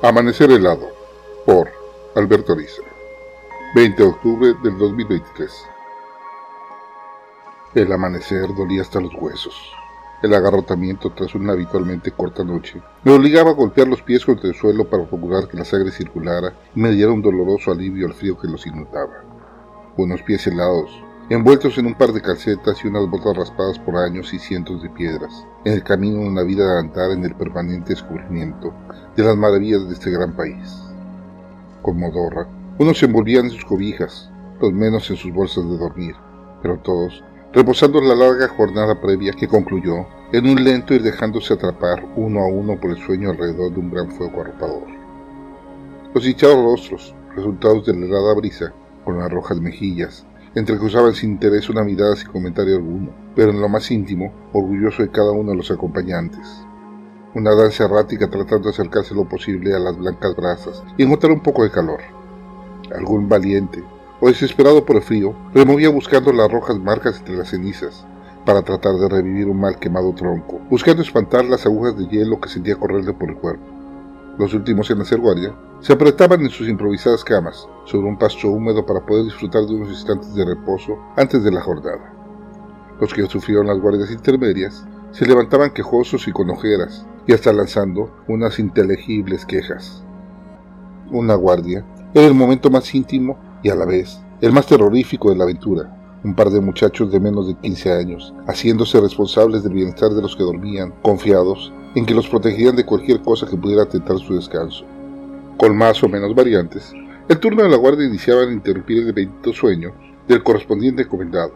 Amanecer helado por Alberto Ariza 20 de octubre del 2023 El amanecer dolía hasta los huesos. El agarrotamiento tras una habitualmente corta noche me obligaba a golpear los pies contra el suelo para procurar que la sangre circulara y me diera un doloroso alivio al frío que los inundaba. Unos pies helados, envueltos en un par de calcetas y unas botas raspadas por años y cientos de piedras, en el camino de una vida de andar en el permanente descubrimiento de las maravillas de este gran país. Con modorra, unos se envolvían en sus cobijas, los menos en sus bolsas de dormir, pero todos reposando la larga jornada previa que concluyó en un lento ir dejándose atrapar uno a uno por el sueño alrededor de un gran fuego arropador. Los hinchados rostros, resultados de la helada brisa, con las rojas mejillas, entrecruzaban sin interés una mirada sin comentario alguno, pero en lo más íntimo, orgulloso de cada uno de los acompañantes. Una danza errática tratando de acercarse lo posible a las blancas brasas y encontrar un poco de calor. Algún valiente, o desesperado por el frío, removía buscando las rojas marcas entre las cenizas, para tratar de revivir un mal quemado tronco, buscando espantar las agujas de hielo que sentía correrle por el cuerpo. Los últimos en hacer guardia se apretaban en sus improvisadas camas, sobre un pasto húmedo para poder disfrutar de unos instantes de reposo antes de la jornada. Los que sufrieron las guardias intermedias se levantaban quejosos y con ojeras, y hasta lanzando unas inteligibles quejas. Una guardia era el momento más íntimo y a la vez el más terrorífico de la aventura. Un par de muchachos de menos de 15 años, haciéndose responsables del bienestar de los que dormían, confiados en que los protegerían de cualquier cosa que pudiera atentar su descanso. Con más o menos variantes, el turno de la guardia iniciaba en interrumpir el bendito sueño del correspondiente encomendado.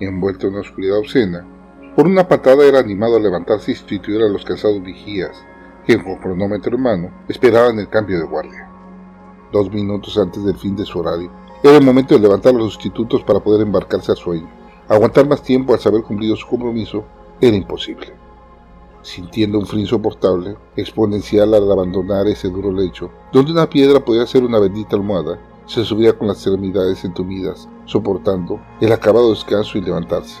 Envuelto en una oscuridad obscena, por una patada era animado a levantarse y sustituir a los cansados vigías, que con cronómetro en mano esperaban el cambio de guardia. Dos minutos antes del fin de su horario, era el momento de levantar los sustitutos para poder embarcarse al sueño. Aguantar más tiempo al saber cumplido su compromiso era imposible. Sintiendo un frío insoportable, exponencial al abandonar ese duro lecho, donde una piedra podía ser una bendita almohada, se subía con las extremidades entumidas, soportando el acabado descanso y levantarse.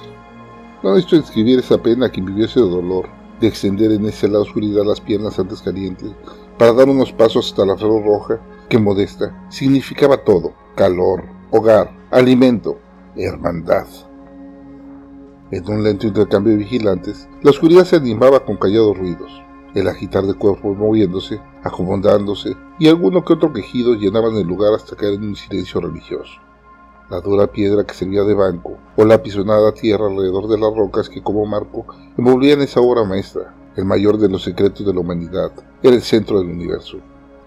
No necesito describir esa pena que viviese de dolor, de extender en esa lado oscuridad las piernas antes calientes, para dar unos pasos hasta la flor roja, que modesta significaba todo, calor, hogar, alimento, hermandad. En un lento intercambio de vigilantes, la oscuridad se animaba con callados ruidos, el agitar de cuerpos moviéndose, acomodándose, y alguno que otro quejido llenaban el lugar hasta caer en un silencio religioso. La dura piedra que servía de banco, o la apisonada tierra alrededor de las rocas que como marco envolvían esa obra maestra, el mayor de los secretos de la humanidad, era el centro del universo.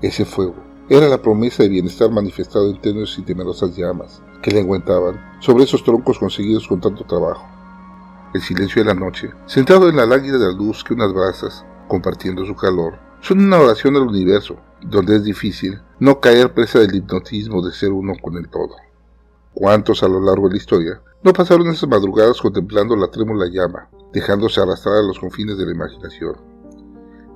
Ese fuego, era la promesa de bienestar manifestado en tenues y temerosas llamas que le enguentaban sobre esos troncos conseguidos con tanto trabajo. El silencio de la noche, sentado en la lánguida de la luz que unas brasas, compartiendo su calor, son una oración al universo, donde es difícil no caer presa del hipnotismo de ser uno con el todo. ¿Cuántos a lo largo de la historia no pasaron esas madrugadas contemplando la trémula llama, dejándose arrastrar a los confines de la imaginación?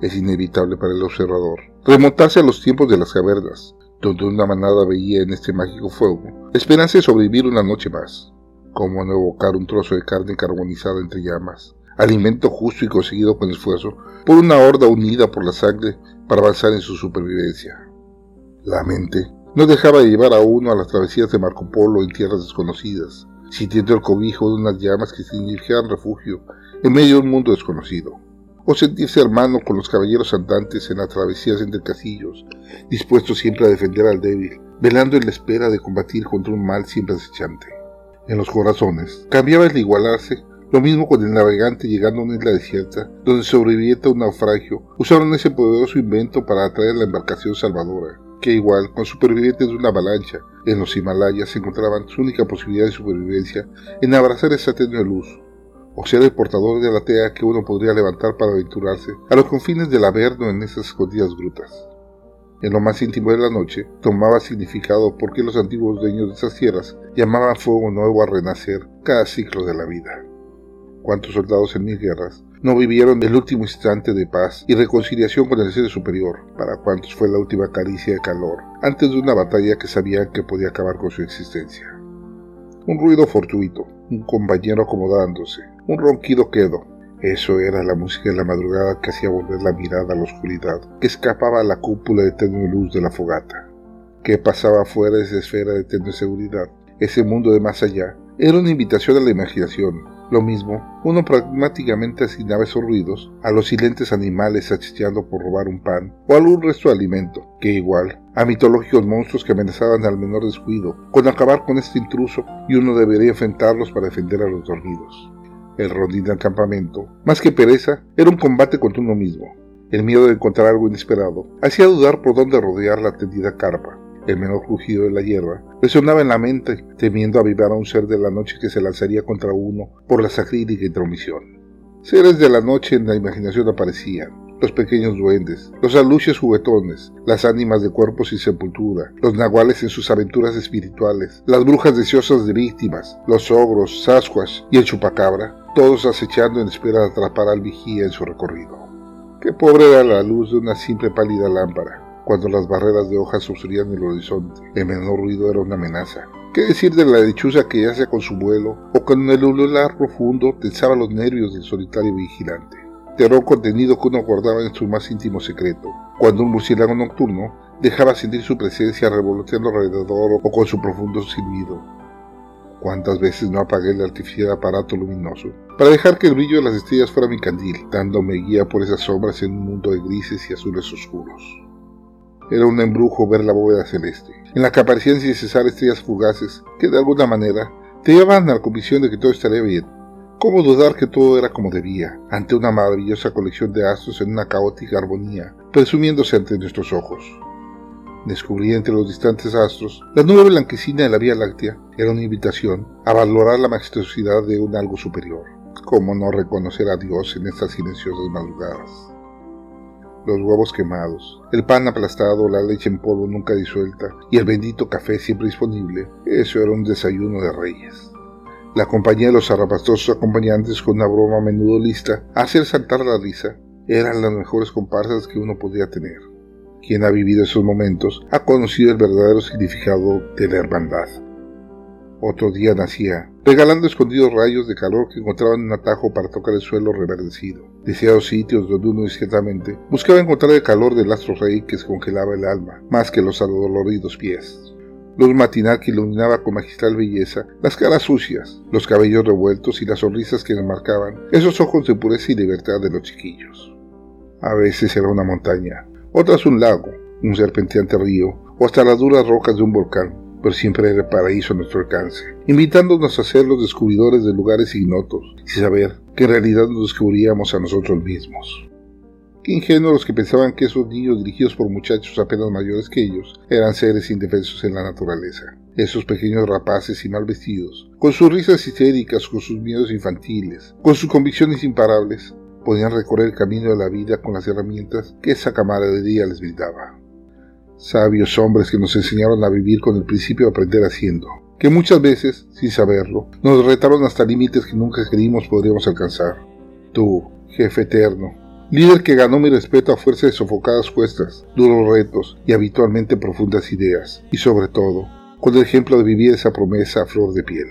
Es inevitable para el observador remontarse a los tiempos de las cavernas, donde una manada veía en este mágico fuego esperanza de sobrevivir una noche más. Como no evocar un trozo de carne carbonizada entre llamas, alimento justo y conseguido con esfuerzo por una horda unida por la sangre para avanzar en su supervivencia. La mente no dejaba de llevar a uno a las travesías de Marco Polo en tierras desconocidas, sintiendo el cobijo de unas llamas que significaban refugio en medio de un mundo desconocido o sentirse hermano con los caballeros andantes en las travesías entre casillos, dispuesto siempre a defender al débil, velando en la espera de combatir contra un mal siempre acechante. En los corazones cambiaba el igualarse, lo mismo con el navegante llegando a una isla desierta, donde sobreviviente a un naufragio, usaron ese poderoso invento para atraer la embarcación salvadora, que igual con supervivientes de una avalancha en los Himalayas encontraban su única posibilidad de supervivencia en abrazar esa tenue luz, o ser el portador de la tea que uno podría levantar para aventurarse a los confines del Averno en esas escondidas grutas. En lo más íntimo de la noche tomaba significado porque los antiguos dueños de esas tierras llamaban fuego nuevo a renacer cada ciclo de la vida. ¿Cuántos soldados en mis guerras no vivieron el último instante de paz y reconciliación con el ser superior? ¿Para cuántos fue la última caricia de calor antes de una batalla que sabían que podía acabar con su existencia? Un ruido fortuito, un compañero acomodándose, un ronquido quedo, Eso era la música de la madrugada que hacía volver la mirada a la oscuridad, que escapaba a la cúpula de tenue luz de la fogata. ¿Qué pasaba fuera de esa esfera de tenue seguridad? Ese mundo de más allá era una invitación a la imaginación. Lo mismo, uno pragmáticamente asignaba esos ruidos a los silentes animales achisteando por robar un pan o algún resto de alimento, que igual a mitológicos monstruos que amenazaban al menor descuido con acabar con este intruso y uno debería enfrentarlos para defender a los dormidos el rondín del campamento, más que pereza, era un combate contra uno mismo. El miedo de encontrar algo inesperado hacía dudar por dónde rodear la tendida carpa. El menor crujido de la hierba resonaba en la mente, temiendo avivar a un ser de la noche que se lanzaría contra uno por la sacrílega intromisión. Seres de la noche en la imaginación aparecían, los pequeños duendes, los alucios juguetones, las ánimas de cuerpos sin sepultura, los nahuales en sus aventuras espirituales, las brujas deseosas de víctimas, los ogros, Sasquatch y el chupacabra, todos acechando en espera de atrapar al vigía en su recorrido. Qué pobre era la luz de una simple pálida lámpara, cuando las barreras de hojas obstruían el horizonte. El menor ruido era una amenaza. ¿Qué decir de la lechuza que yace con su vuelo, o con el ulular profundo tensaba los nervios del solitario vigilante? Terror contenido que uno guardaba en su más íntimo secreto, cuando un murciélago nocturno dejaba sentir su presencia revoloteando alrededor o con su profundo silbido. Cuántas veces no apagué el artificial aparato luminoso para dejar que el brillo de las estrellas fuera mi candil, dándome guía por esas sombras en un mundo de grises y azules oscuros. Era un embrujo ver la bóveda celeste, en la que aparecían sin cesar estrellas fugaces que de alguna manera te llevaban a la convicción de que todo estaría bien. ¿Cómo dudar que todo era como debía, ante una maravillosa colección de astros en una caótica armonía, presumiéndose ante nuestros ojos? Descubrí entre los distantes astros la nube blanquecina de la Vía Láctea. Era una invitación a valorar la majestuosidad de un algo superior. ¿Cómo no reconocer a Dios en estas silenciosas madrugadas? Los huevos quemados, el pan aplastado, la leche en polvo nunca disuelta y el bendito café siempre disponible, eso era un desayuno de reyes. La compañía de los arrapastosos acompañantes con una broma a menudo lista hacer saltar la risa eran las mejores comparsas que uno podía tener. Quien ha vivido esos momentos ha conocido el verdadero significado de la hermandad. Otro día nacía, regalando escondidos rayos de calor que encontraban un atajo para tocar el suelo reverdecido. Deseados sitios donde uno discretamente buscaba encontrar el calor del astro rey que se congelaba el alma, más que los adoloridos pies. Luz matinal que iluminaba con magistral belleza las caras sucias, los cabellos revueltos y las sonrisas que marcaban esos ojos de pureza y libertad de los chiquillos. A veces era una montaña, otras un lago, un serpenteante río o hasta las duras rocas de un volcán, pero siempre era el paraíso a nuestro alcance, invitándonos a ser los descubridores de lugares ignotos y saber que en realidad nos descubríamos a nosotros mismos. Qué ingenuos los que pensaban que esos niños dirigidos por muchachos apenas mayores que ellos eran seres indefensos en la naturaleza. Esos pequeños rapaces y mal vestidos, con sus risas histéricas, con sus miedos infantiles, con sus convicciones imparables, podían recorrer el camino de la vida con las herramientas que esa camaradería les brindaba. Sabios hombres que nos enseñaron a vivir con el principio de aprender haciendo, que muchas veces, sin saberlo, nos retaron hasta límites que nunca creímos podríamos alcanzar. Tú, jefe eterno, líder que ganó mi respeto a fuerza de sofocadas cuestas, duros retos y habitualmente profundas ideas, y sobre todo, con el ejemplo de vivir esa promesa a flor de piel.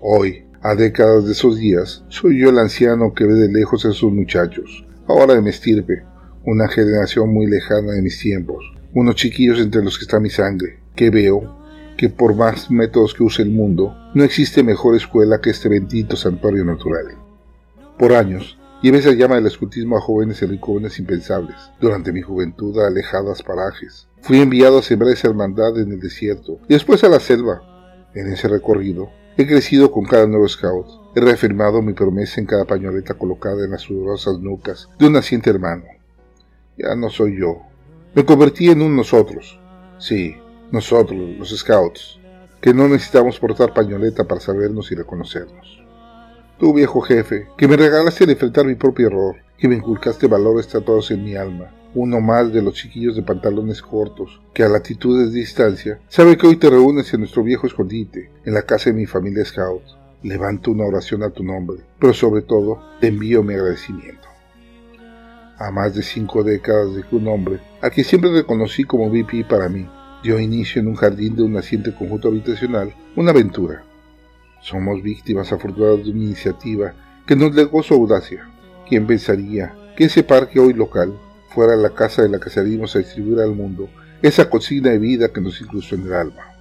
Hoy, a décadas de esos días, soy yo el anciano que ve de lejos a esos muchachos, ahora de mi estirpe, una generación muy lejana de mis tiempos, unos chiquillos entre los que está mi sangre, que veo que por más métodos que use el mundo, no existe mejor escuela que este bendito santuario natural. Por años, llevé esa llama del escutismo a jóvenes y ricones impensables, durante mi juventud a alejadas parajes. Fui enviado a sembrar esa hermandad en el desierto y después a la selva. En ese recorrido, He crecido con cada nuevo scout. He reafirmado mi promesa en cada pañoleta colocada en las sudorosas nucas de un naciente hermano. Ya no soy yo. Me convertí en un nosotros. Sí, nosotros, los scouts, que no necesitamos portar pañoleta para sabernos y reconocernos. Tú, viejo jefe, que me regalaste de enfrentar mi propio error, que me inculcaste valores tatuados en mi alma, uno más de los chiquillos de pantalones cortos, que a latitudes de distancia, sabe que hoy te reúnes en nuestro viejo escondite, en la casa de mi familia Scout. Levanto una oración a tu nombre, pero sobre todo te envío mi agradecimiento. A más de cinco décadas de que un hombre, a quien siempre reconocí como VP para mí, dio inicio en un jardín de un naciente conjunto habitacional, una aventura. Somos víctimas afortunadas de una iniciativa que nos legó su audacia. ¿Quién pensaría que ese parque hoy local fuera la casa de la que salimos a distribuir al mundo esa cocina de vida que nos incrustó en el alma?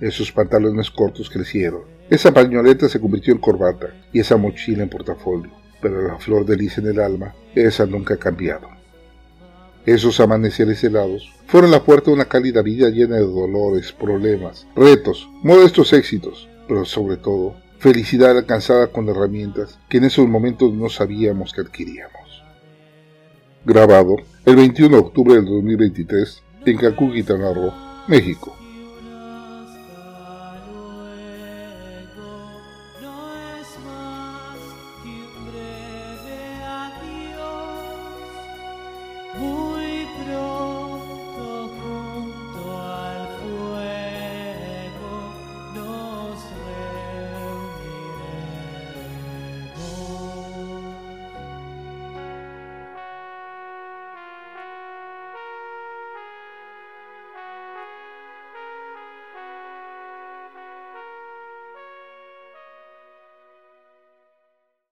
Esos pantalones cortos crecieron, esa pañoleta se convirtió en corbata y esa mochila en portafolio, pero la flor de lis en el alma, esa nunca ha cambiado. Esos amaneceres helados fueron la puerta de una cálida vida llena de dolores, problemas, retos, modestos éxitos, pero sobre todo felicidad alcanzada con herramientas que en esos momentos no sabíamos que adquiríamos. Grabado el 21 de octubre del 2023 en Cancún, Quintana México.